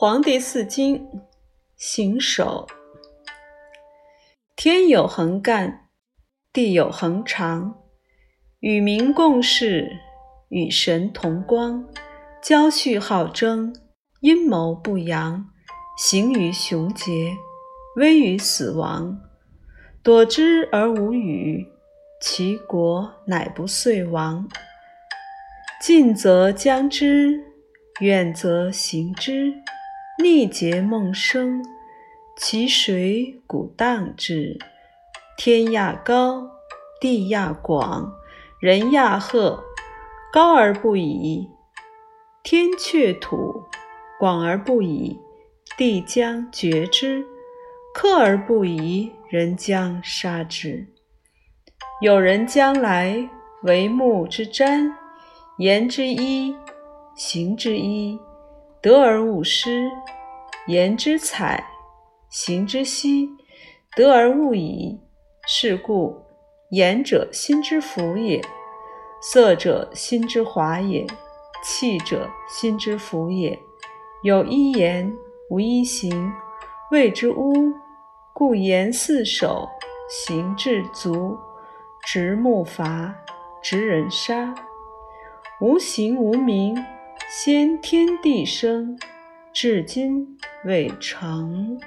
黄帝四经行首。天有恒干，地有恒长，与民共事，与神同光，交续好争，阴谋不扬，行于雄杰，危于死亡。躲之而无语，其国乃不遂亡。近则将之，远则行之。逆结梦生，其水谷荡之。天亚高，地亚广，人亚赫，高而不已，天却土；广而不已，地将绝之；克而不已，人将杀之。有人将来，为木之瞻，言之一，行之一。得而勿失，言之采，行之希；得而勿已。是故，言者心之福也，色者心之华也，气者心之福也。有一言，无一行，谓之污。故言四守，行至足，执木伐，执人杀。无形无名。先天地生，至今未成。